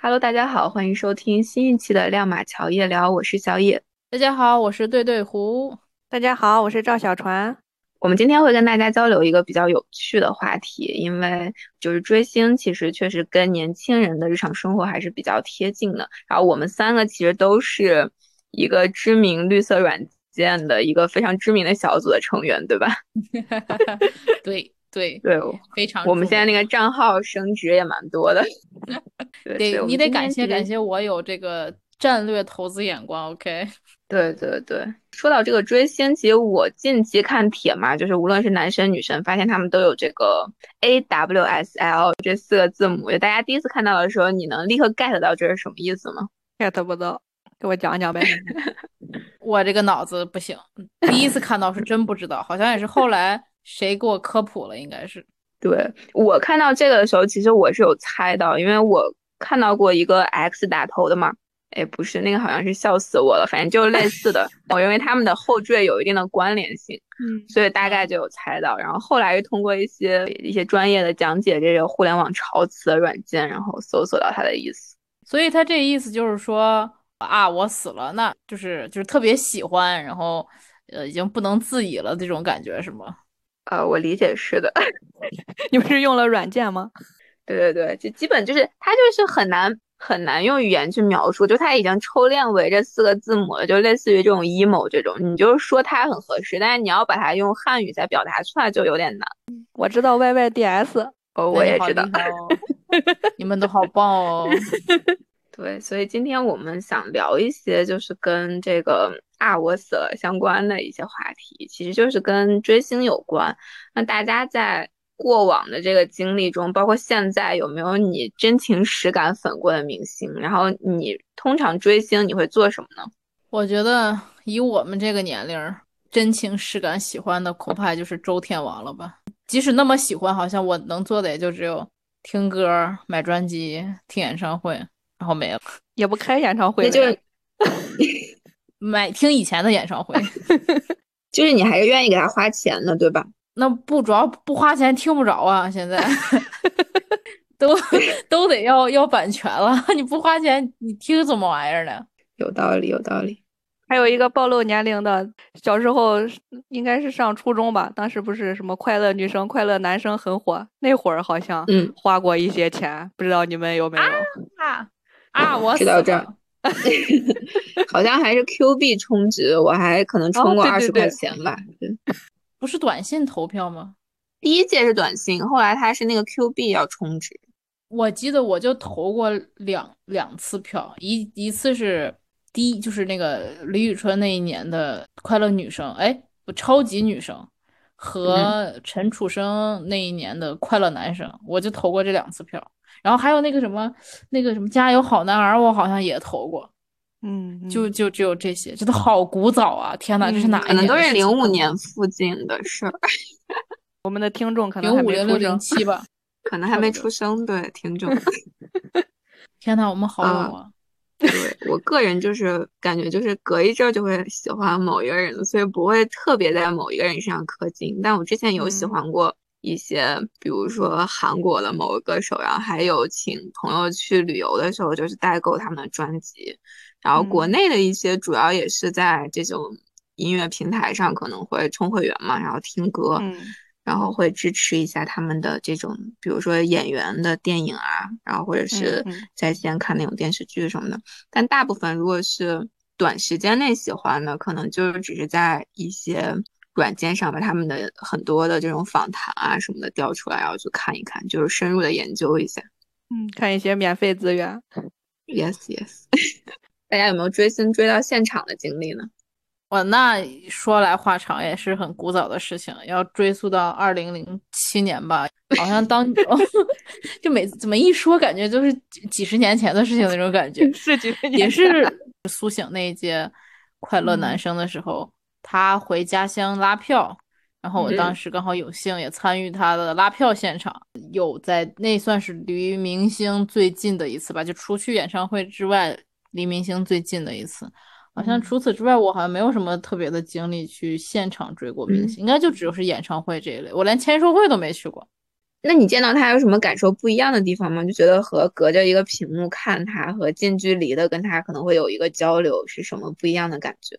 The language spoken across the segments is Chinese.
Hello，大家好，欢迎收听新一期的亮马桥夜聊，我是小野。大家好，我是对对胡。大家好，我是赵小船。我们今天会跟大家交流一个比较有趣的话题，因为就是追星，其实确实跟年轻人的日常生活还是比较贴近的。然后我们三个其实都是一个知名绿色软件的一个非常知名的小组的成员，对吧？对对对，非常。我们现在那个账号升值也蛮多的。得，你得感谢感谢我有这个战略投资眼光。OK。对对对，说到这个追星，其实我近期看帖嘛，就是无论是男生女生，发现他们都有这个 A W S L 这四个字母。就大家第一次看到的时候，你能立刻 get 到这是什么意思吗？get 不到，给我讲讲呗。我这个脑子不行，第一次看到是真不知道，好像也是后来谁给我科普了，应该是。对我看到这个的时候，其实我是有猜到，因为我看到过一个 X 打头的嘛。哎，不是那个，好像是笑死我了。反正就是类似的，我认为他们的后缀有一定的关联性，嗯，所以大概就有猜到。然后后来又通过一些一些专业的讲解，这个互联网潮词的软件，然后搜索到它的意思。所以他这意思就是说啊，我死了，那就是就是特别喜欢，然后呃，已经不能自已了这种感觉是吗？呃，我理解是的。你不是用了软件吗？对对对，就基本就是它就是很难。很难用语言去描述，就它已经抽练为这四个字母了，就类似于这种 emo 这种，你就是说它很合适，但是你要把它用汉语再表达出来就有点难。我知道 Y Y D S，哦，我也知道，你们都好棒哦。对，所以今天我们想聊一些就是跟这个啊我死了相关的一些话题，其实就是跟追星有关。那大家在。过往的这个经历中，包括现在有没有你真情实感粉过的明星？然后你通常追星你会做什么呢？我觉得以我们这个年龄，真情实感喜欢的恐怕就是周天王了吧。即使那么喜欢，好像我能做的也就只有听歌、买专辑、听演唱会，然后没了，也不开演唱会，那就是买听以前的演唱会，就是你还是愿意给他花钱的，对吧？那不主要不花钱听不着啊，现在 都都得要要版权了，你不花钱你听什么玩意儿呢？有道理，有道理。还有一个暴露年龄的，小时候应该是上初中吧，当时不是什么快乐女生、快乐男生很火，那会儿好像嗯花过一些钱，不知道你们有没有？啊啊！我知道这，好像还是 Q 币充值，我还可能充过二十块钱吧。不是短信投票吗？第一届是短信，后来他是那个 Q 币要充值。我记得我就投过两两次票，一一次是第一，就是那个李宇春那一年的快乐女生，哎，不，超级女生和陈楚生那一年的快乐男生，我就投过这两次票。然后还有那个什么，那个什么加油好男儿，我好像也投过。嗯，就就只有这些，这都好古早啊！天哪，这是哪？可能都是零五年附近的事儿。我们的听众可能零五零六零七吧，可能还没出生。对，听众。天哪，我们好老啊！对我个人就是感觉，就是隔一阵就会喜欢某一个人，所以不会特别在某一个人身上氪金。但我之前有喜欢过一些，比如说韩国的某个歌手，然后还有请朋友去旅游的时候，就是代购他们的专辑。然后国内的一些主要也是在这种音乐平台上可能会充会员嘛，然后听歌，然后会支持一下他们的这种，比如说演员的电影啊，然后或者是在线看那种电视剧什么的。但大部分如果是短时间内喜欢的，可能就只是在一些软件上把他们的很多的这种访谈啊什么的调出来，然后去看一看，就是深入的研究一下。嗯，看一些免费资源。Yes, yes。大家有没有追星追到现场的经历呢？我那说来话长，也是很古早的事情，要追溯到二零零七年吧。好像当 就每怎么一说，感觉就是几十年前的事情那种感觉。是几十年，也是苏醒那一届快乐男生的时候，他回家乡拉票，然后我当时刚好有幸也参与他的拉票现场，有在那算是离明星最近的一次吧，就除去演唱会之外。离明星最近的一次，好像除此之外，我好像没有什么特别的经历去现场追过明星，应该就只有是演唱会这一类，我连签售会都没去过。那你见到他有什么感受不一样的地方吗？就觉得和隔着一个屏幕看他和近距离的跟他可能会有一个交流是什么不一样的感觉？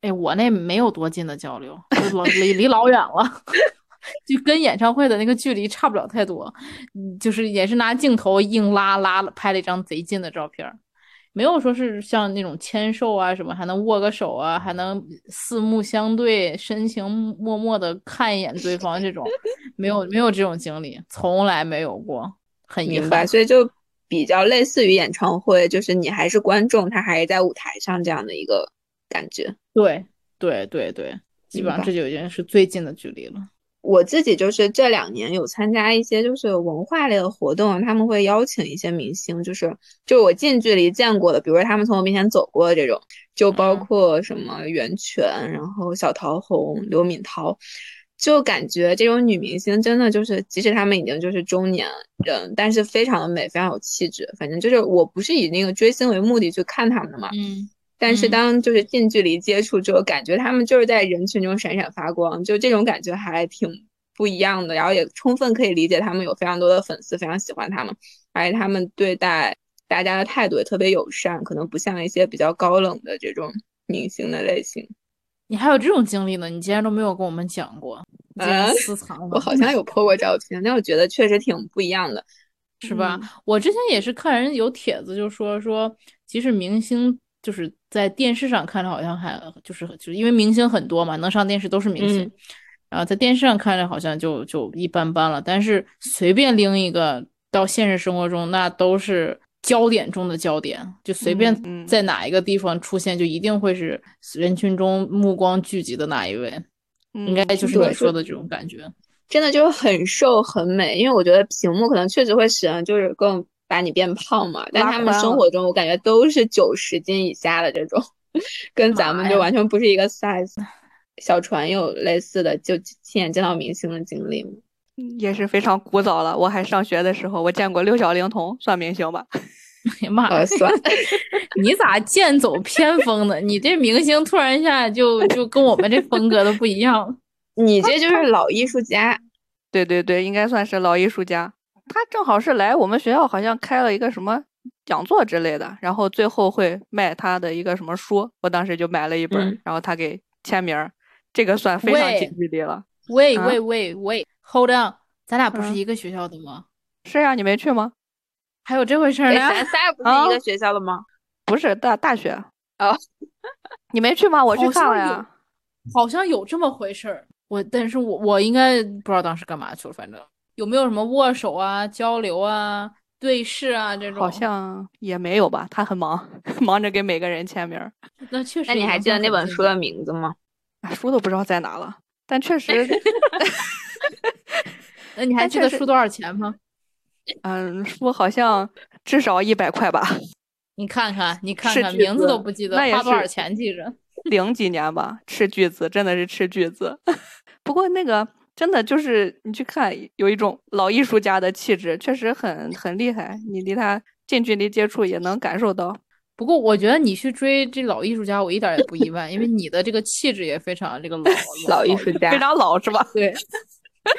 哎，我那没有多近的交流，老离离老远了，就跟演唱会的那个距离差不了太多。嗯，就是也是拿镜头硬拉拉了，拍了一张贼近的照片，没有说是像那种签售啊什么，还能握个手啊，还能四目相对，深情脉脉的看一眼对方这种，没有没有这种经历，从来没有过，很遗。憾。所以就比较类似于演唱会，就是你还是观众，他还是在舞台上这样的一个感觉。对对对对，基本上这就已经是最近的距离了。我自己就是这两年有参加一些就是文化类的活动，他们会邀请一些明星，就是就我近距离见过的，比如说他们从我面前走过的这种，就包嗯括什么袁泉，然后小桃红、刘敏涛，就感觉这种女明星真的就是，即使她们已经就是中年人，但是非常的美，非常有气质。反正就是我不是以那个追星为目的去看她们的嘛，嗯，但是嗯当就是近距离接触之后，感觉他们就是在人群中闪闪发光，就这种感觉还挺不一样的。然后也充分可以理解他们有非常多的粉丝非常喜欢他们，而且他们对待大家的态度也特别友善，可能不像一些比较高冷的这种明星的类型。你还有这种经历呢？你竟然都没有跟我们讲过，你竟然啊私藏了，我好像有 po 过照片，但我觉得确实挺不一样的。是吧？嗯我之前也是看人有帖子，就说说，即使明星就是在电视上看着好像还就是就是因为明星很多嘛，能上电视都是明星，嗯。然后在电视上看着好像就就一般般了，但是随便拎一个到现实生活中，那都是焦点中的焦点，就随便在哪一个地方出现，就一定会是人群中目光聚集的那一位，应该嗯就是对你说的这种感觉。真的就是很瘦很美，因为我觉得屏幕可能确实会使人就是更把你变胖嘛，但他们生活中我感觉都是九十斤以下的这种，跟咱们就完全不是一个 size。小船有类似的就亲眼见到明星的经历吗？也是非常古早了。我还上学的时候，我见过六小龄童，算明星吧？哎呀妈呀呃，算，你咋剑走偏锋呢？你这明星突然一下就就跟我们这风格都不一样。你这就是老艺术家。对对对，应该算是老艺术家。他正好是来我们学校，好像开了一个什么讲座之类的，然后最后会卖他的一个什么书，我当时就买了一本，嗯然后他给签名儿，这个算非常近距离了。啊喂喂喂喂，Hold on，咱俩不是嗯一个学校的吗？是呀、你没去吗？还有这回事儿？咱 仨不是啊一个学校的吗？不是大大学哦，你没去吗？我去看了呀。好像有这么回事儿。我但是我我应该不知道当时干嘛去了，反正有没有什么握手啊、交流啊、对视啊这种？好像也没有吧，他很忙，忙着给每个人签名儿，那确实那你还记得那本书的名字吗？啊书都不知道在哪了。但确实，那你还记得书多少钱吗？嗯，书好像至少一百块吧，你看看，你看看，名字都不记得，那也花多少钱记着？零几年吧，斥巨资，真的是斥巨资。不过那个真的就是你去看，有一种老艺术家的气质，确实很很厉害。你离他近距离接触也能感受到。不过我觉得你去追这老艺术家，我一点也不意外，因为你的这个气质也非常这个老 老艺术家非常老是吧？对，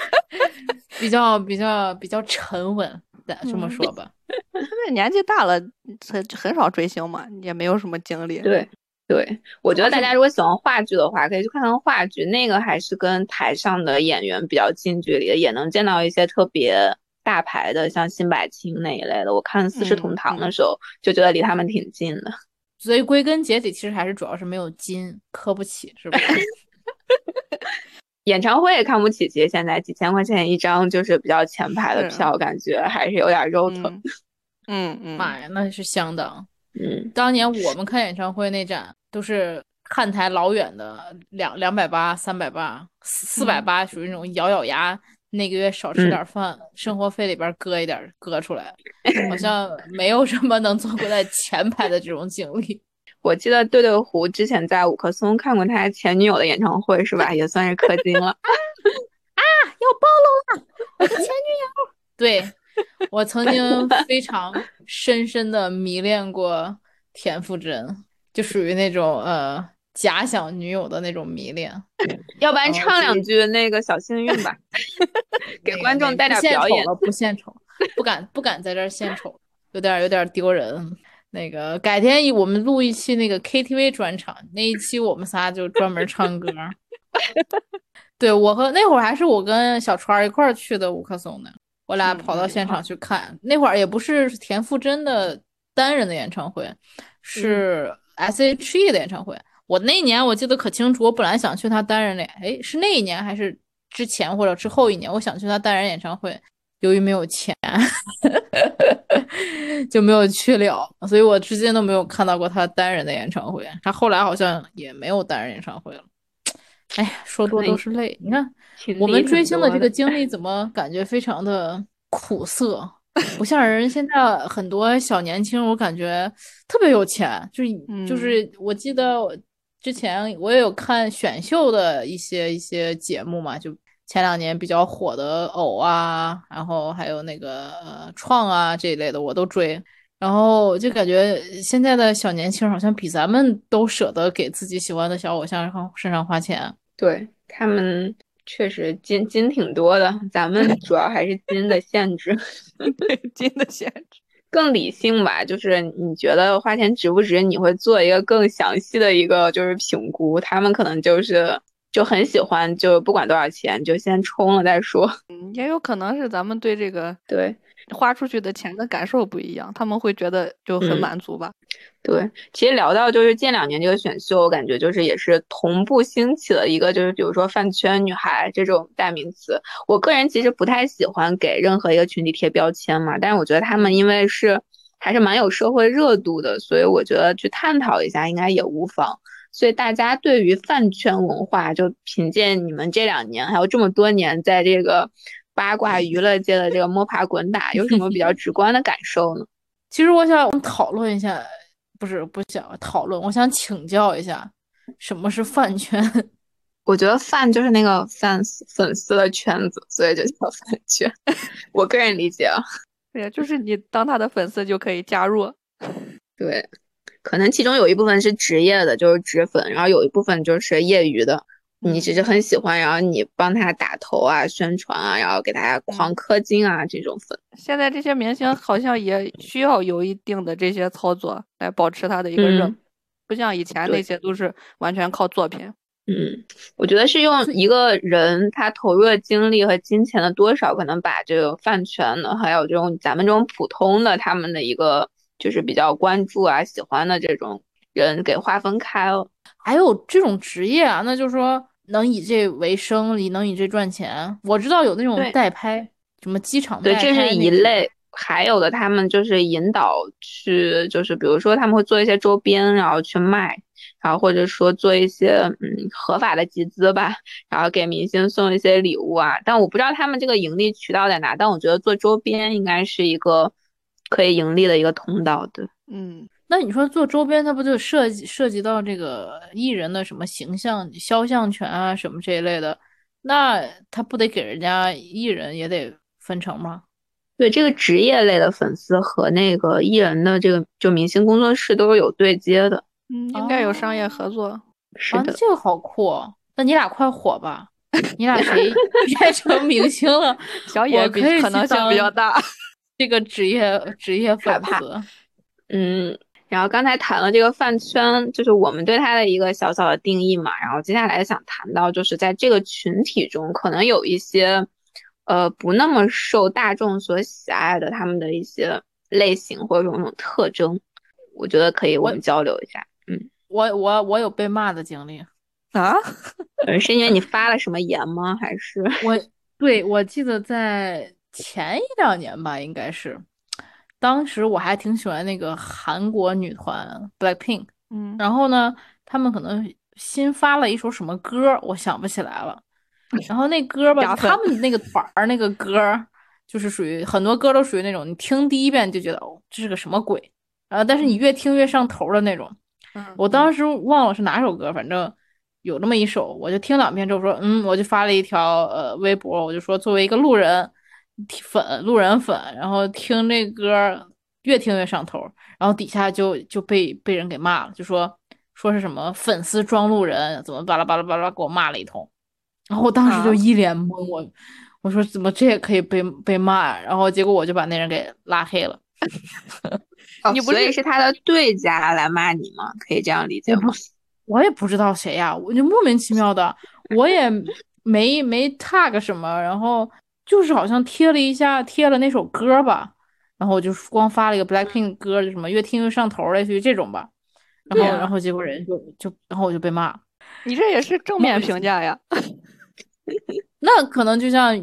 比较比较比较沉稳，咱这么嗯说吧。因为年纪大了，很很少追星嘛，也没有什么精力。对，对，我觉得大家如果喜欢话剧的话，可以去看看话剧，那个还是跟台上的演员比较近距离的，也能见到一些特别大牌的，像辛柏青那一类的。我看《四世同嗯堂》嗯的时候，就觉得离他们挺近的。所以归根结底，其实还是主要是没有金，磕不起，是不是？演唱会也看不起，其实现在几千块钱一张，就是比较前排的票，感觉还是有点肉疼。嗯嗯嗯，妈呀，那是相当。嗯，当年我们看演唱会那站都是看台老远的，两两百八、三百八、四四百八，属于那种咬咬牙，那个月少吃嗯点饭，生活费里边搁一点搁出来，好像没有什么能坐过在前排的这种经历。我记得对对胡之前在五棵松看过他前女友的演唱会，是吧？也算是氪金了 啊！要暴露了，我的前女友。对，我曾经非常深深的迷恋过田馥甄，就属于那种呃假想女友的那种迷恋。要不然哦唱两句那个小幸运吧，给观众带点表演。不献丑了，不献丑，不敢不敢在这儿献丑，有点有点丢人。那个改天我们录一期那个 KTV 专场，那一期我们仨就专门唱歌。对我和那会儿还是我跟小川儿一块儿去的五棵松的，我俩嗯跑到现场去看。那会儿也不是田馥甄的单人的演唱会，是 S.H.E 的演唱会。我那年我记得可清楚，我本来想去他单人的，哎，是那一年还是之前或者之后一年？我想去他单人演唱会，由于没有钱，就没有去了，所以我至今都没有看到过他单人的演唱会。他后来好像也没有单人演唱会了。哎呀，说多都是泪。你看我们追星的这个经历，怎么感觉非常的苦涩？不像人现在 很多小年轻，我感觉特别有钱，就是就是我记得我之前我也有看选秀的一些一些节目嘛，就前两年比较火的偶啊，然后还有那个呃创啊这一类的我都追，然后就感觉现在的小年轻好像比咱们都舍得给自己喜欢的小偶像身上花钱，对他们。确实金金挺多的，咱们主要还是金的限制，对金的限制更理性吧。就是你觉得花钱值不值，你会做一个更详细的一个就是评估。他们可能就是就很喜欢，就不管多少钱，就先充了再说。嗯，也有可能是咱们对这个对花出去的钱的感受不一样，他们会觉得就很嗯满足吧。对，其实聊到就是近两年这个选秀，我感觉就是也是同步兴起了一个，就是比如说饭圈女孩这种代名词。我个人其实不太喜欢给任何一个群体贴标签嘛，但是我觉得他们因为是还是蛮有社会热度的，所以我觉得去探讨一下应该也无妨。所以大家对于饭圈文化，就凭借你们这两年还有这么多年在这个八卦娱乐界的这个摸爬滚打，有什么比较直观的感受呢？其实我想讨论一下。不是不想讨论，我想请教一下，什么是饭圈？我觉得饭就是那个 fans 粉丝的圈子，所以就叫饭圈。我个人理解啊，对呀，就是你当他的粉丝就可以加入。对，可能其中有一部分是职业的，就是职粉，然后有一部分就是业余的。你只是很喜欢，然后你帮他打头啊、宣传啊，然后给大家狂氪金啊，这种粉。现在这些明星好像也需要有一定的这些操作来保持他的一个热，嗯、不像以前那些都是完全靠作品。嗯，我觉得是用一个人他投入的精力和金钱的多少，可能把这个饭圈的，还有这种咱们这种普通的他们的一个就是比较关注啊、喜欢的这种人给划分开了。还有这种职业啊，那就是说能以这为生，能以这赚钱。我知道有那种代拍，什么机场对，这是一类。还有的他们就是引导去，就是比如说他们会做一些周边，然后去卖，然后或者说做一些嗯合法的集资吧，然后给明星送一些礼物啊。但我不知道他们这个盈利渠道在哪，但我觉得做周边应该是一个可以盈利的一个通道的。嗯。那你说做周边，它不就涉及涉及到这个艺人的什么形象、肖像权啊什么这一类的？那他不得给人家艺人也得分成吗？对，这个职业类的粉丝和那个艺人的这个就明星工作室都是有对接的。嗯，应该有商业合作。哦、是的、啊，这个好酷、哦！那你俩快火吧！你俩谁 变成明星了？小野比可能性比较大。这个职业职业粉丝，嗯。然后刚才谈了这个饭圈，就是我们对它的一个小小的定义嘛。然后接下来想谈到，就是在这个群体中，可能有一些，呃，不那么受大众所喜爱的他们的一些类型或者种种特征，我觉得可以我们交流一下。嗯，我我我有被骂的经历啊，呃，是因为你发了什么言吗？还是我对我记得在前一两年吧，应该是。当时我还挺喜欢那个韩国女团 Blackpink，嗯，然后呢，他们可能新发了一首什么歌，我想不起来了。然后那歌吧，他们那个团儿那个歌，就是属于很多歌都属于那种你听第一遍就觉得哦这是个什么鬼，然后，但是你越听越上头的那种。嗯，我当时忘了是哪首歌，反正有那么一首，我就听两遍之后说，嗯，我就发了一条呃微博，我就说作为一个路人。粉路人粉，然后听这歌越听越上头，然后底下就就被被人给骂了，就说说是什么粉丝装路人，怎么巴拉巴拉巴拉给我骂了一通，然后我当时就一脸懵，我我说怎么这也可以被被骂，然后结果我就把那人给拉黑了。你不是是他的对家来骂你吗？可以这样理解吗？我也不知道谁呀，我就莫名其妙的，我也没没 tag 什么，然后就是好像贴了一下，贴了那首歌吧，然后我就光发了一个 Blackpink 歌，就什么越听越上头，类似于这种吧，然后然后结果人就就然后我就被骂，你这也是正面评价呀？那可能就像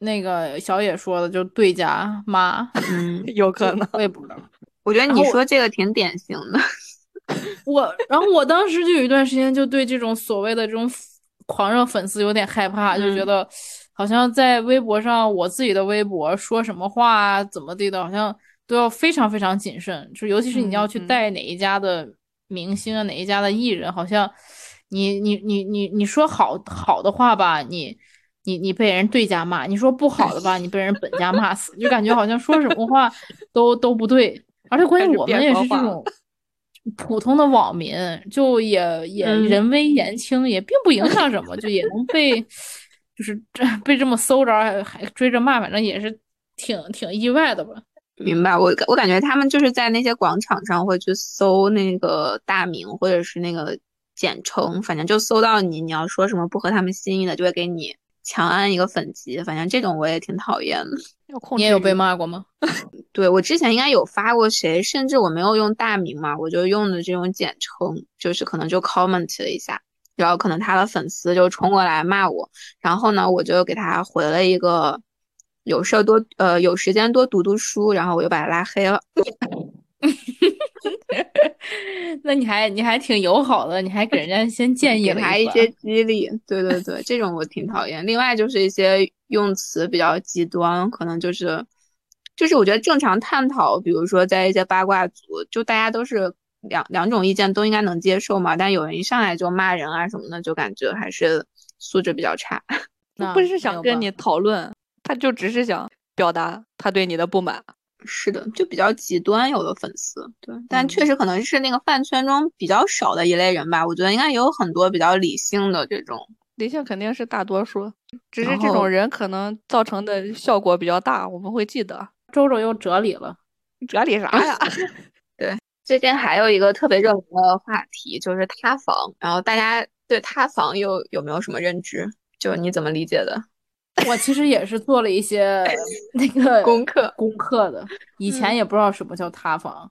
那个小野说的，就对家骂，嗯，有可能，我也不知道。我觉得你说这个挺典型的。我，然后我当时就有一段时间就对这种所谓的这种狂热粉丝有点害怕，就觉得好像在微博上，我自己的微博说什么话怎么地的，好像都要非常非常谨慎。就尤其是你要去带哪一家的明星啊，哪一家的艺人，好像你你你你你说好好的话吧，你你你被人对家骂；你说不好的吧，你被人本家骂死，就感觉好像说什么话 都都不对。而且关键我们也是这种。普通的网民就也也人微言轻，也并不影响什么，就也能被 就是这被这么搜着还追着骂，反正也是挺挺意外的吧。明白，我我感觉他们就是在那些广场上会去搜那个大名或者是那个简称，反正就搜到你，你要说什么不合他们心意的，就会给你强安一个粉级。反正这种我也挺讨厌的。你也有被骂过吗？对我之前应该有发过谁，甚至我没有用大名嘛，我就用的这种简称，就是可能就 comment 了一下，然后可能他的粉丝就冲过来骂我，然后呢，我就给他回了一个有事多呃有时间多读读书，然后我又把他拉黑了。那你还你还挺友好的，你还给人家先 建议了他一些激励，对对对，这种我挺讨厌。另外就是一些用词比较极端，可能就是。就是我觉得正常探讨，比如说在一些八卦组，就大家都是两两种意见都应该能接受嘛。但有人一上来就骂人啊什么的，就感觉还是素质比较差。不是想跟你讨论，他就只是想表达他对你的不满。是的，就比较极端，有的粉丝对，但确实可能是那个饭圈中比较少的一类人吧。我觉得应该也有很多比较理性的这种，理性肯定是大多数，只是这种人可能造成的效果比较大，我们会记得。周周又哲理了，哲理啥呀？对，最近还有一个特别热门的话题就是塌房，然后大家对塌房又有没有什么认知？就你怎么理解的？我其实也是做了一些 那个功课功课的，以前也不知道什么叫塌房，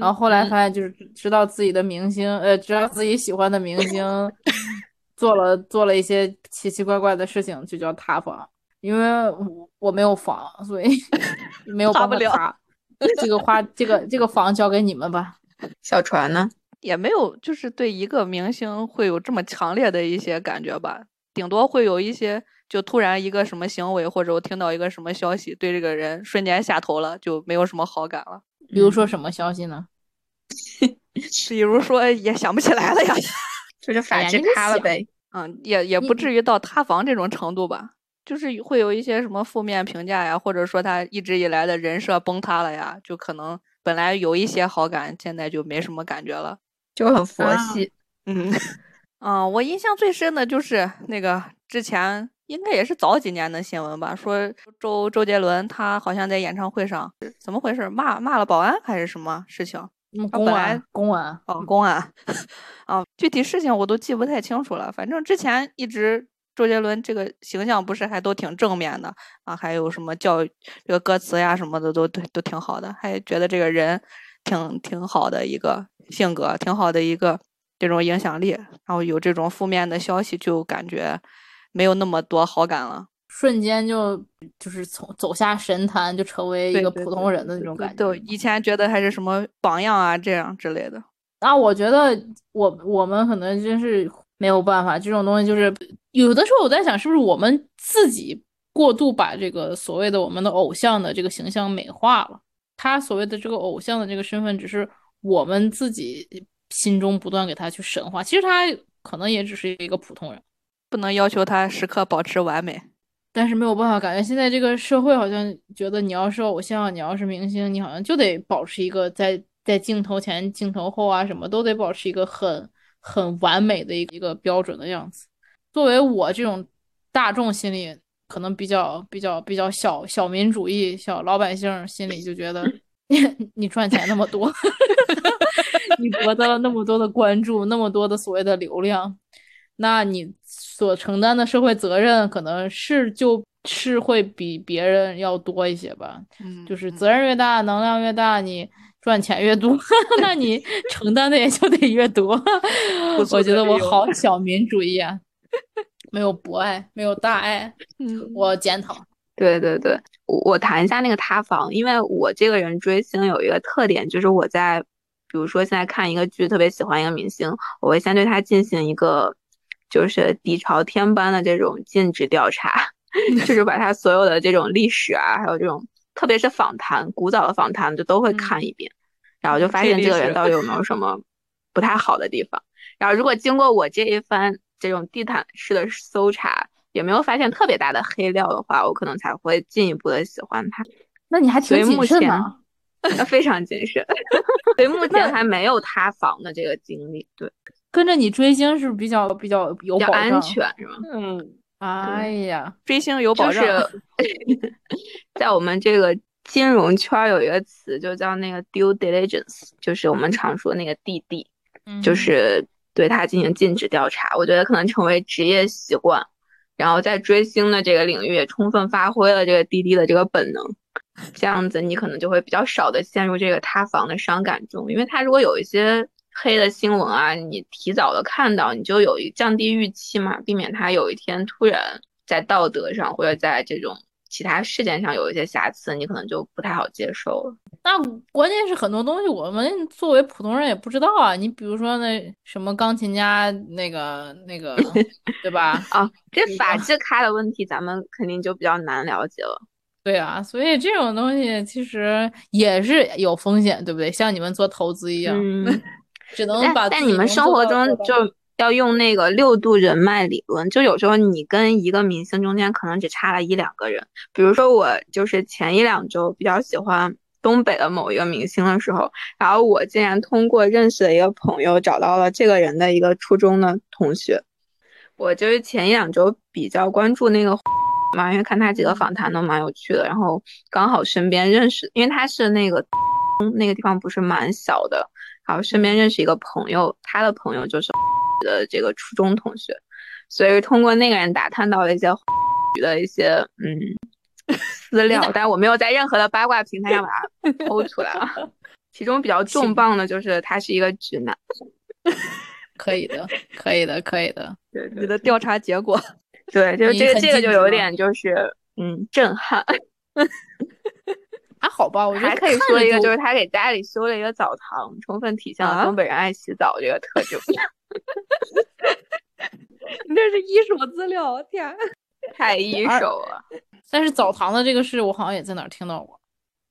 然后后来发现就是知道自己的明星，呃，知道自己喜欢的明星做了做了一些奇奇怪怪的事情，就叫塌房。因为我我没有房，所以 没有办法塌。这个花，这个这个房交给你们吧。小船呢，也没有，就是对一个明星会有这么强烈的一些感觉吧。顶多会有一些，就突然一个什么行为，或者我听到一个什么消息，对这个人瞬间下头了，就没有什么好感了。比如说什么消息呢？比如说也想不起来了呀。就是法制塌了呗。嗯，也也不至于到塌房这种程度吧。就是会有一些什么负面评价呀，或者说他一直以来的人设崩塌了呀，就可能本来有一些好感，现在就没什么感觉了，就很佛系。嗯，嗯，我印象最深的就是那个之前应该也是早几年的新闻吧，说周周杰伦他好像在演唱会上怎么回事，骂骂了保安还是什么事情？公安，公安，哦，公安，啊，具体事情我都记不太清楚了，反正之前一直。周杰伦这个形象不是还都挺正面的啊，还有什么教育这个歌词呀什么的都都都挺好的，还觉得这个人挺挺好的一个性格，挺好的一个这种影响力。然后有这种负面的消息，就感觉没有那么多好感了，瞬间就就是从走下神坛，就成为一个普通人的那种感觉。对，以前觉得还是什么榜样啊这样之类的。那我觉得我我们可能真是。没有办法，这种东西就是有的时候我在想，是不是我们自己过度把这个所谓的我们的偶像的这个形象美化了？他所谓的这个偶像的这个身份，只是我们自己心中不断给他去神化。其实他可能也只是一个普通人，不能要求他时刻保持完美。但是没有办法，感觉现在这个社会好像觉得你要是偶像，你要是明星，你好像就得保持一个在在镜头前、镜头后啊，什么都得保持一个很。很完美的一一个标准的样子。作为我这种大众心里可能比较比较比较小小民主义小老百姓心里就觉得你 你赚钱那么多，你博得了那么多的关注，那么多的所谓的流量，那你所承担的社会责任可能是就是会比别人要多一些吧。嗯就是责任越大，能量越大，你赚钱越多，那你承担的也就得越多。足我觉得我好小民主义啊，没有博爱，没有大爱，嗯我检讨。对对对，我我谈一下那个塌房，因为我这个人追星有一个特点，就是我在，比如说现在看一个剧，特别喜欢一个明星，我会先对他进行一个就是底朝天般的这种尽职调查，就是把他所有的这种历史啊，还有这种特别是访谈，古早的访谈，就都会看一遍，然后就发现这个人到底有没有什么不太好的地方。然后如果经过我这一番这种地毯式的搜查，也没有发现特别大的黑料的话，我可能才会进一步的喜欢他。那你还挺谨慎呢。那非常谨慎，所以目前还没有塌房的这个经历，对，跟着你追星是不是比较比较有比较安？全是吗？嗯，哎呀，追星有保就障，是 在我们这个金融圈儿有一个词，就叫那个 due diligence，就是我们常说那个滴滴，就嗯是对他进行尽职调查。我觉得可能成为职业习惯，然后在追星的这个领域也充分发挥了这个滴滴的这个本能。这样子你可能就会比较少的陷入这个塌房的伤感中，因为他如果有一些黑的新闻啊，你提早的看到，你就有一降低预期嘛，避免他有一天突然在道德上或者在这种其他事件上有一些瑕疵，你可能就不太好接受了。那关键是很多东西我们作为普通人也不知道啊。你比如说那什么钢琴家那个那个，对吧？啊，这法制咖的问题，咱们肯定就比较难了解了。对啊，所以这种东西其实也是有风险，对不对？像你们做投资一样，嗯，只能但把自己但你们生活中就要用那个六度人脉理论，就有时候你跟一个明星中间可能只差了一两个人。比如说我就是前一两周比较喜欢东北的某一个明星的时候，然后我竟然通过认识的一个朋友找到了这个人的一个初中的同学。我就是前一两周比较关注那个嘛，因为看他几个访谈都蛮有趣的，然后刚好身边认识，因为他是那个那个地方不是蛮小的，然后身边认识一个朋友，他的朋友就是的这个初中同学，所以通过那个人打探到了一些的一些嗯资料，但我没有在任何的八卦平台上把它 剖出来啊。其中比较重磅的就是他是一个直男，可以的，可以的，可以的。对对你的调查结果，对，就是这个这个就有点就是嗯震撼。还好吧，我觉得还可以说一个，就就是他给家里修了一个澡堂，充分体现了啊东北人爱洗澡这个特征。你这是一手资料，天！太一手了，但是澡堂的这个事，我好像也在哪儿听到过，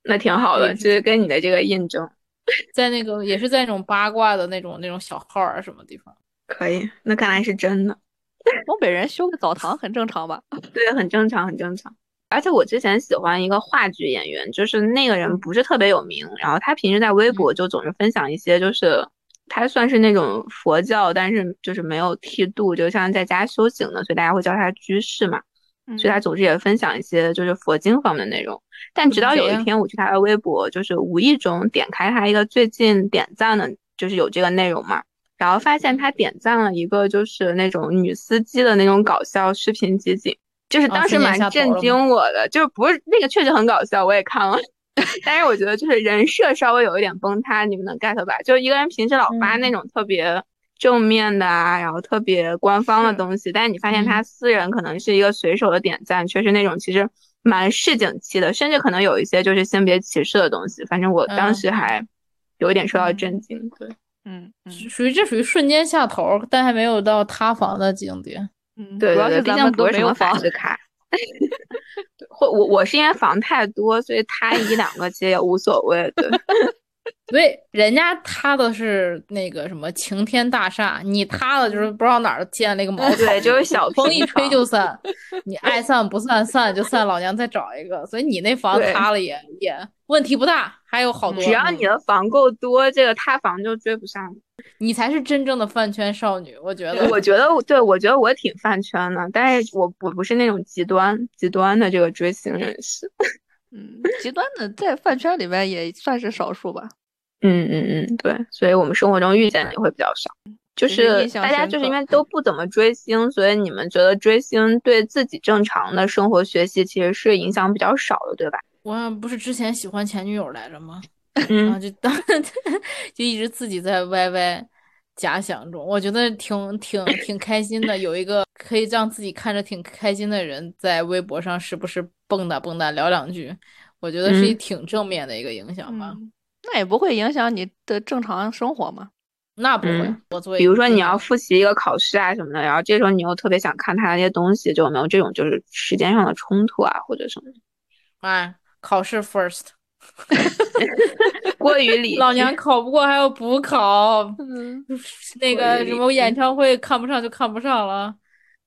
那挺好的，就是跟你的这个印证在那个也是在那种八卦的那种那种小号啊什么地方。可以。那看来是真的，东北人修个澡堂很正常吧？对，很正常，很正常。而且我之前喜欢一个话剧演员，就是那个嗯人不是特别有名，然后他平时在微博就总是分享一些，就是他算是那种佛教，但是就是没有剃度，就像在家修行的，所以大家会叫他居士嘛。所以他总是也分享一些就是佛经方面的内容。但直到有一天我去他的微博，就是无意中点开他一个最近点赞的，就是有这个内容嘛，然后发现他点赞了一个就是那种女司机的那种搞笑视频集锦，就是啊当时蛮震惊我的，就是不是那个确实很搞笑，我也看了。但是我觉得就是人设稍微有一点崩塌，你们能 get 吧？就一个人平时老发嗯那种特别正面的啊，然后特别官方的东西，但是你发现嗯他私人可能是一个随手的点赞，却是那种其实蛮市井气的，甚至可能有一些就是性别歧视的东西。反正我当嗯时还有一点受到嗯震惊。对，嗯嗯属属于这属于瞬间下头，但还没有到塌房的境地。嗯，主要对对对，毕竟是咱们都不是什么法没有房。子卡。对或我我是因为房太多，所以塌一两个其实也无所谓。对，对，人家塌的是那个什么晴天大厦，你塌的就是不知道哪儿建了一个 茅草对，就是小风一吹就散，你爱散不散，散就散，老娘再找一个。所以你那房对塌了也也问题不大，还有好多。只要你的房够多，这个塌房就追不上。你才是真正的饭圈少女，我觉得。我觉得，对我觉得我挺饭圈的，但是我我不是那种极端极端的这个追星人士。嗯，极端的在饭圈里面也算是少数吧。嗯嗯嗯，对，所以我们生活中遇见的也会比较少。就是大家就是因为都不怎么追星，所以你们觉得追星对自己正常的生活学习其实是影响比较少的，对吧？我不是之前喜欢前女友来着吗？然嗯后就当 就一直自己在 YY 假想中，我觉得挺挺挺开心的，有一个可以让自己看着挺开心的人在微博上时不时蹦跶蹦跶聊两句，我觉得是一嗯挺正面的一个影响吧。嗯，那也不会影响你的正常生活嘛。那不会嗯，我作为比如说你要复习一个考试啊什么的，然后这时候你又特别想看他那些东西，就有没有这种就是时间上的冲突啊，或者什么的哎，考试 first，过于理智老娘考不过还要补考，嗯，那个什么演唱会看不上就看不上了，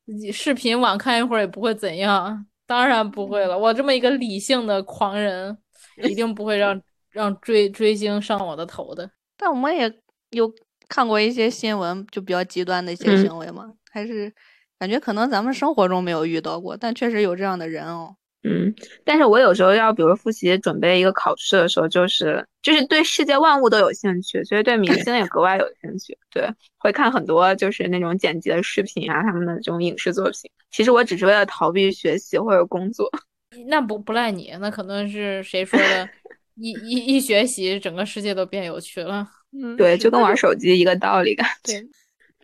你视频晚看一会儿也不会怎样，当然不会了。我这么一个理性的狂人，一定不会让让追追星上我的头的。但我们也有看过一些新闻，就比较极端的一些嗯行为嘛，还是感觉可能咱们生活中没有遇到过，但确实有这样的人哦。嗯，但是我有时候要比如复习准备一个考试的时候，就是就是对世界万物都有兴趣，所以对明星也格外有兴趣。对，会看很多就是那种剪辑的视频啊，他们的这种影视作品。其实我只是为了逃避学习或者工作。那不不赖你，那可能是谁说的？一一一学习，整个世界都变有趣了。嗯，对，就跟玩手机一个道理感觉。对，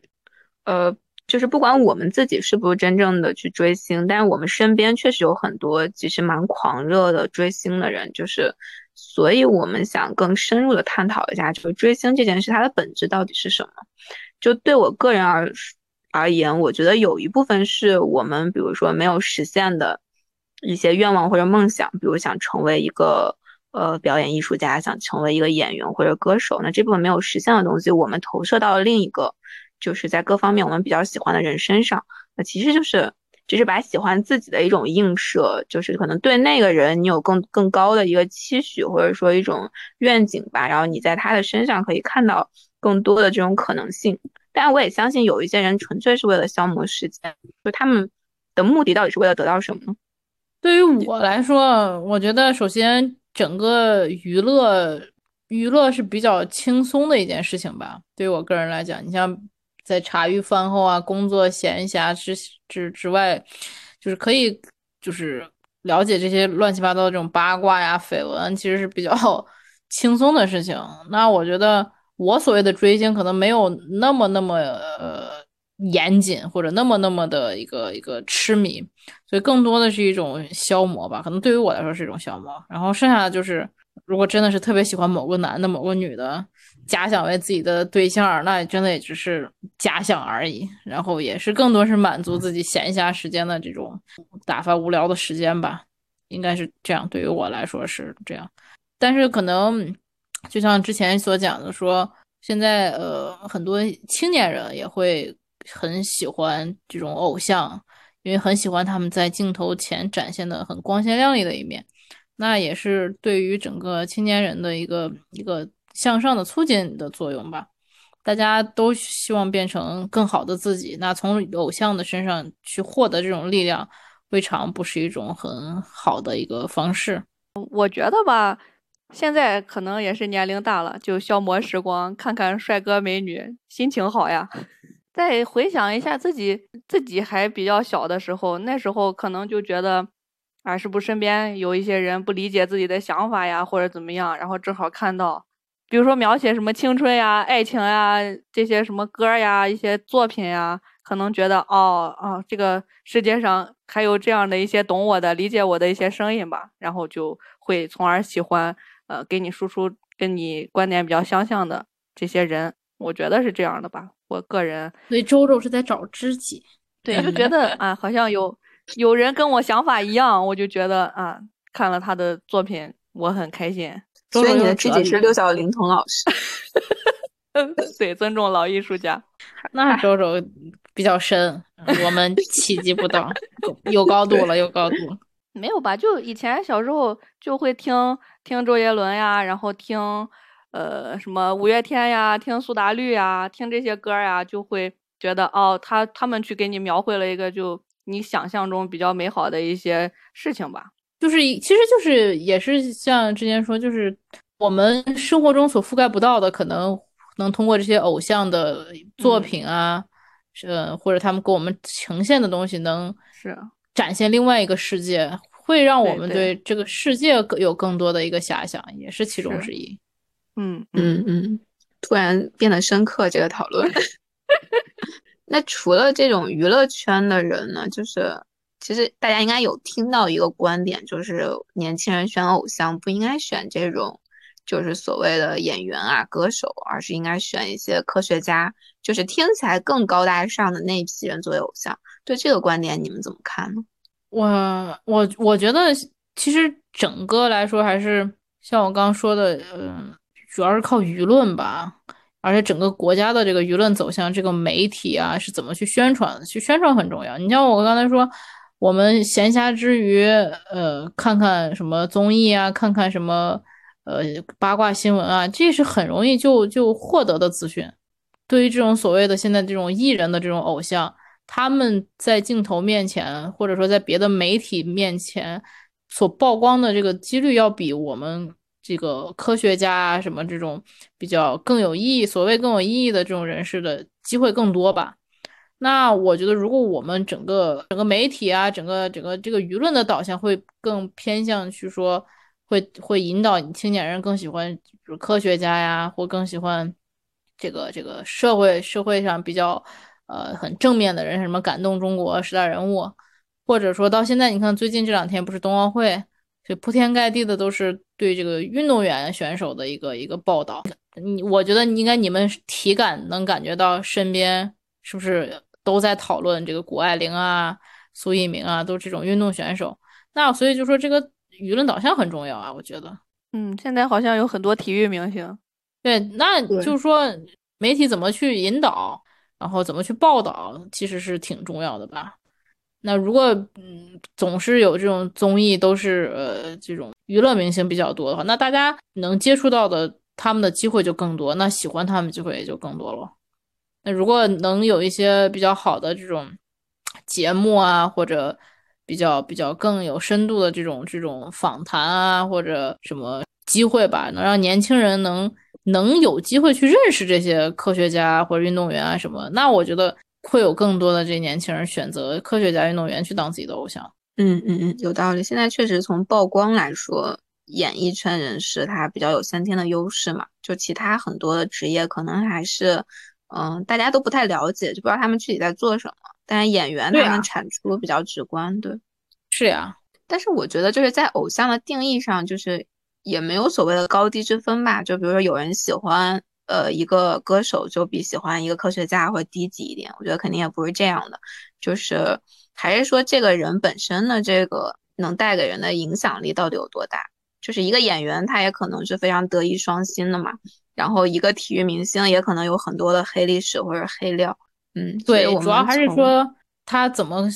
呃，就是不管我们自己是不是真正的去追星，但是我们身边确实有很多其实蛮狂热的追星的人，就是，所以我们想更深入的探讨一下，就是追星这件事它的本质到底是什么？就对我个人而而言，我觉得有一部分是我们比如说没有实现的一些愿望或者梦想，比如想成为一个呃表演艺术家，想成为一个演员或者歌手，那这部分没有实现的东西，我们投射到了另一个，就是在各方面我们比较喜欢的人身上，那其实就是只是把喜欢自己的一种映射，就是可能对那个人你有更更高的一个期许，或者说一种愿景吧，然后你在他的身上可以看到更多的这种可能性。但我也相信有一些人纯粹是为了消磨时间，就他们的目的到底是为了得到什么呢？对于我来说，我觉得首先整个娱乐娱乐是比较轻松的一件事情吧。对于我个人来讲，你像在茶余饭后啊、工作闲暇之之之外，就是可以就是了解这些乱七八糟的这种八卦呀、绯闻，其实是比较 轻松的事情。那我觉得我所谓的追星，可能没有那么那么呃严谨，或者那么那么的一个一个痴迷。所以更多的是一种消磨吧，可能对于我来说是一种消磨。然后剩下的就是，如果真的是特别喜欢某个男的、某个女的，假想为自己的对象，那真的也只是假想而已。然后也是更多是满足自己闲暇时间的这种打发无聊的时间吧，应该是这样。对于我来说是这样，但是可能就像之前所讲的说，现在呃很多青年人也会很喜欢这种偶像。因为很喜欢他们在镜头前展现的很光鲜亮丽的一面，那也是对于整个青年人的一个一个向上的促进的作用吧。大家都希望变成更好的自己，那从偶像的身上去获得这种力量，未尝不是一种很好的一个方式。我觉得吧，现在可能也是年龄大了，就消磨时光，看看帅哥美女，心情好呀。再回想一下自己自己还比较小的时候，那时候可能就觉得，啊，是不是身边有一些人不理解自己的想法呀，或者怎么样，然后正好看到，比如说描写什么青春呀、爱情呀这些什么歌呀、一些作品呀，可能觉得哦哦，这个世界上还有这样的一些懂我的、理解我的一些声音吧，然后就会从而喜欢呃给你输出跟你观点比较相像的这些人，我觉得是这样的吧。我个人所以周周是在找知己，对就觉得啊，好像有有人跟我想法一样，我就觉得啊，看了他的作品我很开心。所以你的知己是六小龄童老师。对，尊重老艺术家。那周周比较深，我们企及不到，有高度了，有高度。没有吧？就以前小时候就会听听周杰伦呀，然后听呃什么五月天呀，听苏打绿呀，听这些歌呀，就会觉得哦，他他们去给你描绘了一个就你想象中比较美好的一些事情吧。就是其实就是也是像之前说，就是我们生活中所覆盖不到的，可能。能通过这些偶像的作品啊，呃，或者他们给我们呈现的东西，能是展现另外一个世界，会让我们对这个世界有更多的一个遐想，也是其中之一。嗯嗯嗯，突然变得深刻这个讨论。那除了这种娱乐圈的人呢，就是其实大家应该有听到一个观点，就是年轻人选偶像不应该选这种。就是所谓的演员啊、歌手，而是应该选一些科学家，就是听起来更高大上的那批人作为偶像。对这个观点，你们怎么看呢？我我我觉得，其实整个来说，还是像我刚刚说的，嗯，主要是靠舆论吧。而且整个国家的这个舆论走向，这个媒体啊是怎么去宣传？去宣传很重要。你像我刚才说，我们闲暇之余，呃，看看什么综艺啊，看看什么。呃，八卦新闻啊，这是很容易就就获得的资讯。对于这种所谓的现在这种艺人的这种偶像，他们在镜头面前，或者说在别的媒体面前所曝光的这个几率，要比我们这个科学家啊什么这种比较更有意义、所谓更有意义的这种人士的机会更多吧。那我觉得，如果我们整个整个媒体啊，整个整个这个舆论的导向会更偏向去说。会会引导青年人更喜欢比如科学家呀，或更喜欢这个这个社会社会上比较呃很正面的人，什么感动中国十大人物，或者说到现在，你看最近这两天不是冬奥会，就铺天盖地的都是对这个运动员选手的一个一个报道。你我觉得应该你们体感能感觉到身边是不是都在讨论这个谷爱凌啊、苏翊鸣啊，都是这种运动选手。那所以就说这个。舆论导向很重要啊，我觉得。嗯，现在好像有很多体育明星。对，那就是说媒体怎么去引导，然后怎么去报道，其实是挺重要的吧。那如果嗯总是有这种综艺都是呃这种娱乐明星比较多的话，那大家能接触到的他们的机会就更多，那喜欢他们机会也就更多了。那如果能有一些比较好的这种节目啊，或者。比较比较更有深度的这种这种访谈啊，或者什么机会吧，能让年轻人能能有机会去认识这些科学家或者运动员啊什么，那我觉得会有更多的这年轻人选择科学家、运动员去当自己的偶像。嗯嗯嗯，有道理。现在确实从曝光来说，演艺圈人士他比较有先天的优势嘛，就其他很多的职业可能还是嗯大家都不太了解，就不知道他们具体在做什么。但是演员他们产出比较直观，对，是呀。但是我觉得就是在偶像的定义上，就是也没有所谓的高低之分吧。就比如说有人喜欢呃一个歌手，就比喜欢一个科学家会低级一点。我觉得肯定也不是这样的，就是还是说这个人本身的这个能带给人的影响力到底有多大。就是一个演员，他也可能是非常德艺双馨的嘛。然后一个体育明星也可能有很多的黑历史或者黑料。嗯，对，主要还是说他怎么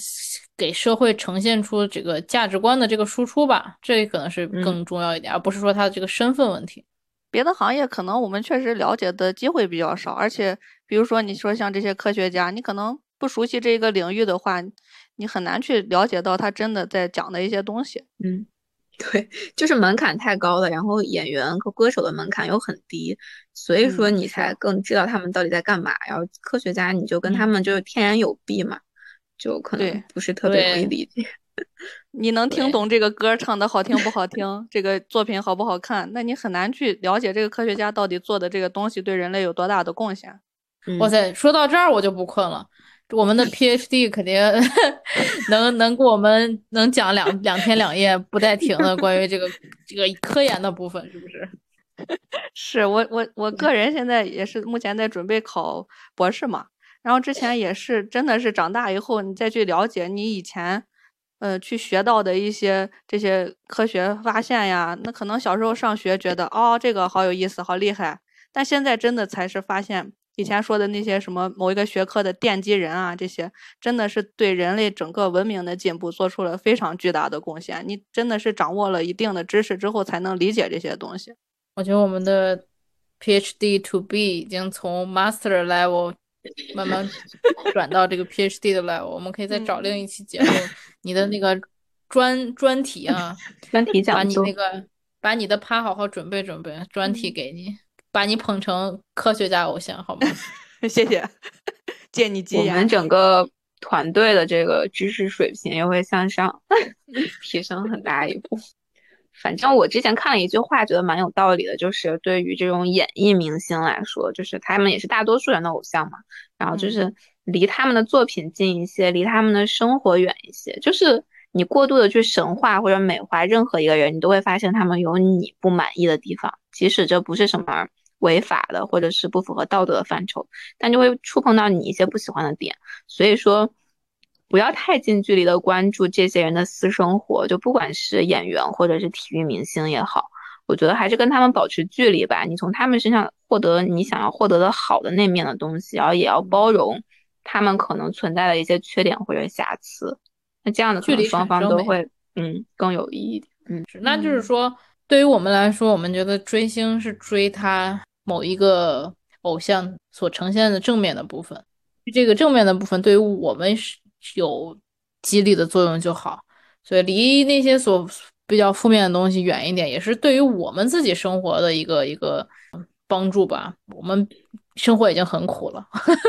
给社会呈现出这个价值观的这个输出吧，这可能是更重要一点，而不是说他的这个身份问题。别的行业可能我们确实了解的机会比较少，而且比如说你说像这些科学家，你可能不熟悉这个领域的话，你很难去了解到他真的在讲的一些东西。嗯。对，就是门槛太高了，然后演员和歌手的门槛又很低，所以说你才更知道他们到底在干嘛。然后科学家你就跟他们就是天然有弊嘛，就可能不是特别容易理解。你能听懂这个歌唱的好听不好听，这个作品好不好看，那你很难去了解这个科学家到底做的这个东西对人类有多大的贡献。哇塞，说到这儿我就不困了。我们的 PhD 肯定 能能给我们能讲两两天两夜不带停的关于这个这个科研的部分，是不是？是我我我个人现在也是目前在准备考博士嘛，然后之前也是真的是长大以后你再去了解你以前呃，去学到的一些这些科学发现呀，那可能小时候上学觉得哦，这个好有意思，好厉害，但现在真的才是发现。以前说的那些什么某一个学科的奠基人啊，这些真的是对人类整个文明的进步做出了非常巨大的贡献。你真的是掌握了一定的知识之后，才能理解这些东西。我觉得我们的 PhD to B 已经从 Master level 慢慢 转到这个 PhD 的 level。我们可以再找另一期节目，你的那个专专题啊，专题讲把你那个把你的趴好好准备准备，专题给你。把你捧成科学家偶像好吗？谢谢，借你吉言。我们整个团队的这个知识水平也会向上 提升很大一步。反正我之前看了一句话，觉得蛮有道理的，就是对于这种演艺明星来说，就是他们也是大多数人的偶像嘛。然后就是离他们的作品近一些，离他们的生活远一些。就是你过度的去神话或者美化任何一个人，你都会发现他们有你不满意的地方，即使这不是什么。违法的，或者是不符合道德的范畴，但就会触碰到你一些不喜欢的点。所以说，不要太近距离的关注这些人的私生活，就不管是演员或者是体育明星也好，我觉得还是跟他们保持距离吧。你从他们身上获得你想要获得的好的那面的东西，然后也要包容他们可能存在的一些缺点或者瑕疵。那这样的距离双方都会嗯更有意义。嗯，那就是说。对于我们来说，我们觉得追星是追他某一个偶像所呈现的正面的部分，这个正面的部分对于我们是有激励的作用就好。所以离那些所比较负面的东西远一点，也是对于我们自己生活的一个一个帮助吧。我们生活已经很苦了，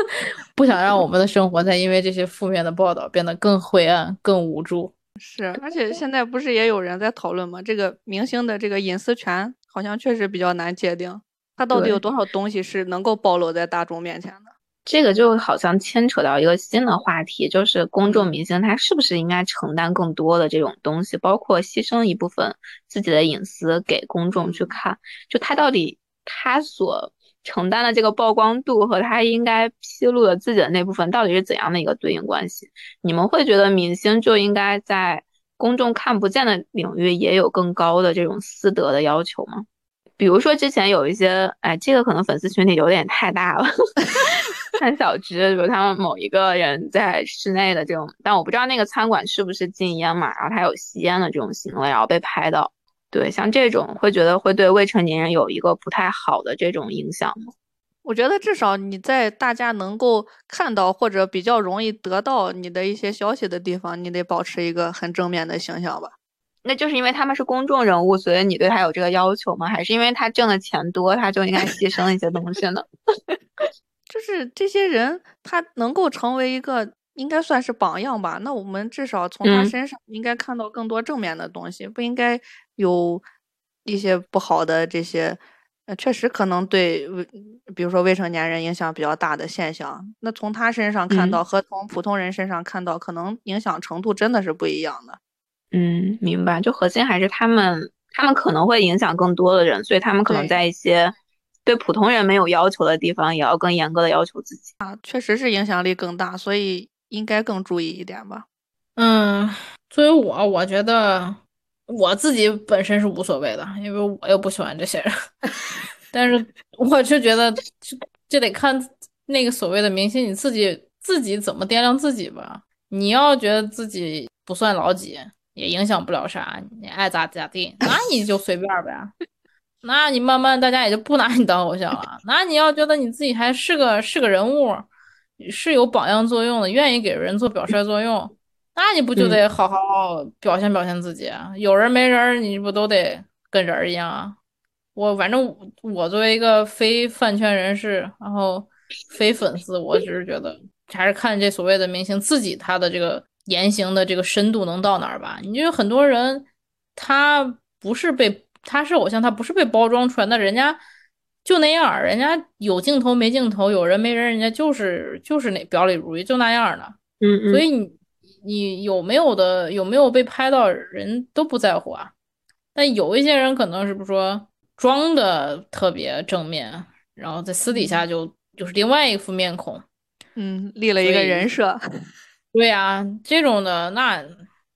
不想让我们的生活再因为这些负面的报道变得更灰暗、更无助。是，而且现在不是也有人在讨论吗？这个明星的这个隐私权好像确实比较难界定，他到底有多少东西是能够暴露在大众面前的？这个就好像牵扯到一个新的话题，就是公众明星他是不是应该承担更多的这种东西，包括牺牲一部分自己的隐私给公众去看，就他到底他所。承担的这个曝光度和他应该披露的自己的那部分到底是怎样的一个对应关系？你们会觉得明星就应该在公众看不见的领域也有更高的这种私德的要求吗？比如说之前有一些，哎，这个可能粉丝群体有点太大了，很小只，比如他们某一个人在室内的这种，但我不知道那个餐馆是不是禁烟嘛，然后他有吸烟的这种行为，然后被拍到。对，像这种会觉得会对未成年人有一个不太好的这种影响吗？我觉得至少你在大家能够看到或者比较容易得到你的一些消息的地方，你得保持一个很正面的形象吧。那就是因为他们是公众人物，所以你对他有这个要求吗？还是因为他挣的钱多，他就应该牺牲一些东西呢？就是这些人，他能够成为一个。应该算是榜样吧。那我们至少从他身上应该看到更多正面的东西，不应该有一些不好的这些，呃，确实可能对未，比如说未成年人影响比较大的现象。那从他身上看到和从普通人身上看到，可能影响程度真的是不一样的。嗯，明白。就核心还是他们，他们可能会影响更多的人，所以他们可能在一些对普通人没有要求的地方，也要更严格的要求自己啊。确实是影响力更大，所以。应该更注意一点吧。嗯，作为我，我觉得我自己本身是无所谓的，因为我又不喜欢这些人。但是我就觉得，这这得看那个所谓的明星，你自己自己怎么掂量自己吧。你要觉得自己不算老几，也影响不了啥，你爱咋咋地，那你就随便呗。那你慢慢大家也就不拿你当偶像了。那你要觉得你自己还是个是个人物。是有榜样作用的，愿意给人做表率作用，那你不就得好好表现表现自己啊？有人没人，你不都得跟人一样啊？我反正我作为一个非饭圈人士，然后非粉丝，我只是觉得还是看这所谓的明星自己他的这个言行的这个深度能到哪儿吧。你就很多人他不是被他是偶像，他不是被包装出来，那人家。就那样，人家有镜头没镜头，有人没人，人家就是就是那表里如一，就那样的。嗯嗯。所以你你有没有的有没有被拍到，人都不在乎啊。但有一些人可能是不说装的特别正面，然后在私底下就就是另外一副面孔。嗯，立了一个人设。对呀，这种的那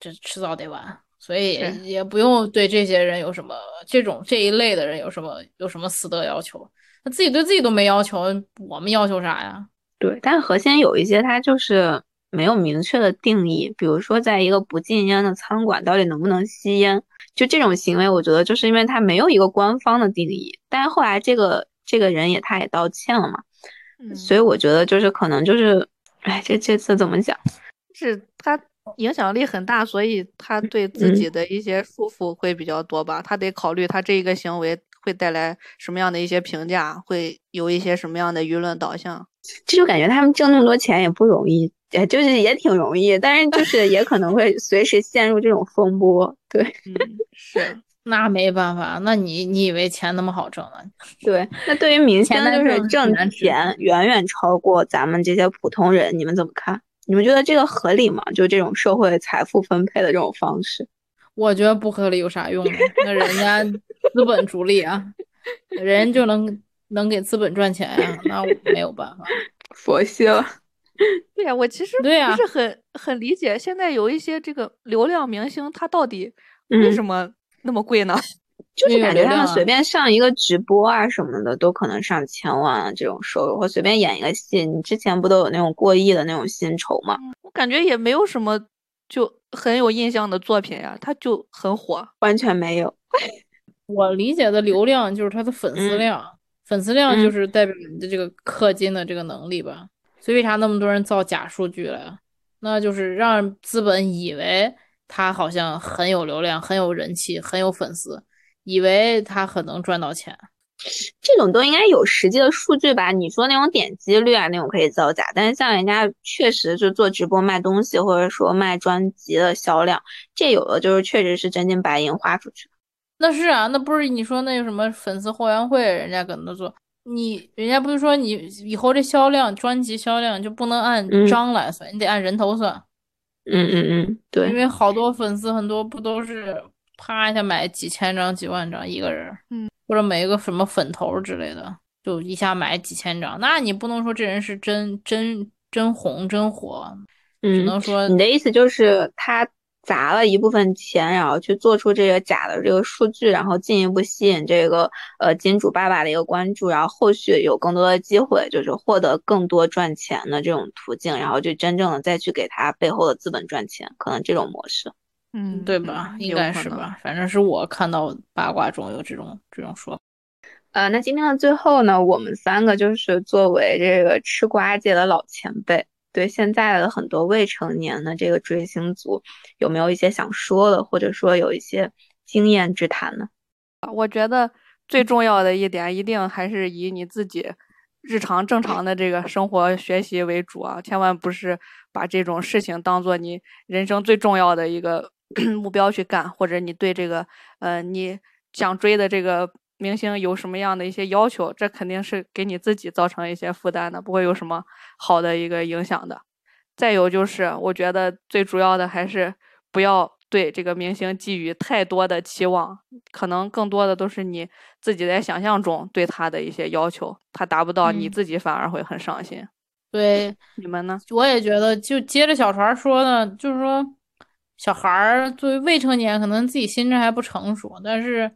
这迟早得完，所以也不用对这些人有什么这种这一类的人有什么有什么私德要求，他自己对自己都没要求，我们要求啥呀？对，但是核心有一些他就是没有明确的定义，比如说在一个不禁烟的餐馆，到底能不能吸烟，就这种行为，我觉得就是因为他没有一个官方的定义。但是后来这个这个人也他也道歉了嘛，嗯所以我觉得就是可能就是，哎，这这次怎么讲？是他影响力很大，所以他对自己的一些束缚会比较多吧。他得考虑他这一个行为会带来什么样的一些评价，会有一些什么样的舆论导向。这就感觉他们挣那么多钱也不容易，也，就是也挺容易，但是就是也可能会 随时陷入这种风波。对嗯，是，那没办法，那你你以为钱那么好挣呢？对，那对于明星就是挣钱远远超过咱们这些普通人，你们怎么看？你们觉得这个合理吗？就这种社会财富分配的这种方式？我觉得不合理有啥用呢？那人家资本逐利啊，人就能能给资本赚钱呀、那我没有办法。佛系了。对呀，我其实对呀不是很很理解，现在有一些这个流量明星，他到底为嗯什么那么贵呢？就是感觉他们随便上一个直播啊什么的，都可能上千万啊这种收入，或随便演一个戏，你之前不都有那种过亿的那种薪酬吗？我感觉也没有什么就很有印象的作品呀，他就很火。完全没有。我理解的流量就是他的粉丝嗯量，粉丝量就嗯是代表你的这个氪金的这个能力吧。所以为啥那么多人造假数据了？那就是让资本以为他好像很有流量、很有人气、很有粉丝，以为他很能赚到钱。这种都应该有实际的数据吧？你说那种点击率啊，那种可以造假，但是像人家确实是做直播卖东西，或者说卖专辑的销量，这有的就是确实是真金白银花出去。那是啊，那不是你说那个什么粉丝后援会，人家搁那做，你人家不是说你以后这销量、专辑销量就不能按嗯张来算，你得按人头算。嗯嗯嗯，对因，为好多粉丝很多不都是啪一下买几千张、几万张一个人，嗯，或者买一个什么粉头之类的，就一下买几千张，那你不能说这人是真真真红真火，只嗯，能说你的意思就是他砸了一部分钱，然后去做出这个假的这个数据，然后进一步吸引这个呃金主爸爸的一个关注，然后后续有更多的机会，就是获得更多赚钱的这种途径，然后就真正的再去给他背后的资本赚钱，可能这种模式。嗯，对吧？嗯应该是吧？反正是我看到八卦中有这种这种说法。呃，那今天的最后呢，我们三个就是作为这个吃瓜界的老前辈，对现在的很多未成年的这个追星族，有没有一些想说的，或者说有一些经验之谈呢？我觉得最重要的一点，一定还是以你自己日常正常的这个生活学习为主啊，千万不是把这种事情当做你人生最重要的一个 目标去干，或者你对这个呃你想追的这个明星有什么样的一些要求，这肯定是给你自己造成一些负担的，不会有什么好的一个影响的。再有就是，我觉得最主要的还是不要对这个明星寄予太多的期望，可能更多的都是你自己在想象中对他的一些要求，他达不到，你嗯自己反而会很伤心。对，你们呢？我也觉得，就接着小船说呢，就是说，小孩儿作为未成年，可能自己心智还不成熟，但是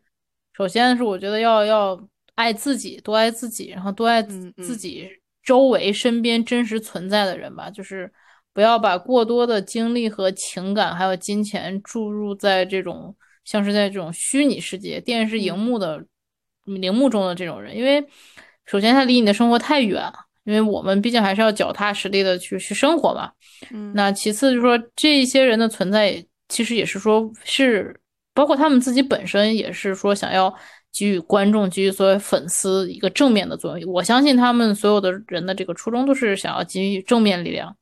首先是我觉得要要爱自己，多爱自己，然后多爱自己周围身边真实存在的人吧，就是不要把过多的精力和情感还有金钱注入在这种像是在这种虚拟世界、电视荧嗯幕的荧幕中的这种人，因为首先他离你的生活太远了。因为我们毕竟还是要脚踏实地的去去生活嘛。嗯，那其次就是说，这些人的存在，其实也是说是包括他们自己本身，也是说想要给予观众、给予所有粉丝一个正面的作用。我相信他们所有的人的这个初衷都是想要给予正面力量。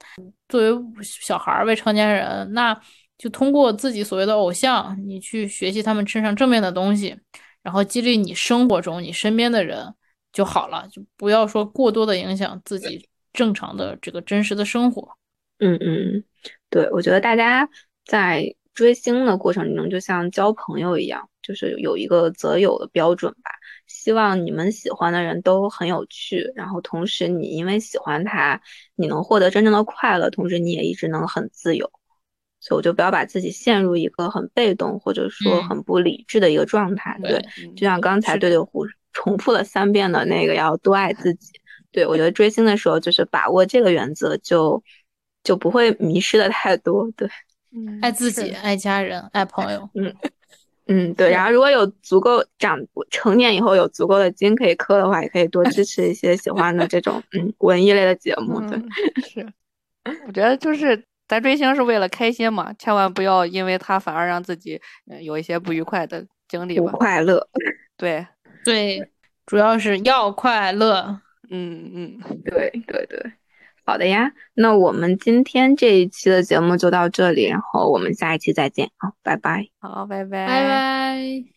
作为小孩儿、未成年人，那就通过自己所谓的偶像，你去学习他们身上正面的东西，然后激励你生活中你身边的人。就好了，就不要说过多的影响自己正常的这个真实的生活。嗯嗯，对，我觉得大家在追星的过程中，就像交朋友一样，就是有一个择友的标准吧。希望你们喜欢的人都很有趣，然后同时你因为喜欢他，你能获得真正的快乐，同时你也一直能很自由。所以我就不要把自己陷入一个很被动或者说嗯很不理智的一个状态。对就像刚才对对胡重复了三遍的那个，要多爱自己。对我觉得追星的时候，就是把握这个原则就，就不会迷失的太多。对，嗯爱自己、爱家人、爱朋友。嗯，嗯对。然后如果有足够长成年以后有足够的金可以磕的话，也可以多支持一些喜欢的这种嗯文艺类的节目。对，嗯，是，我觉得就是咱追星是为了开心嘛，千万不要因为他反而让自己呃有一些不愉快的经历不吧。快乐。对，对，主要是要快乐。嗯嗯，对对对，好的呀。那我们今天这一期的节目就到这里，然后我们下一期再见啊，拜拜。好，拜拜，拜拜。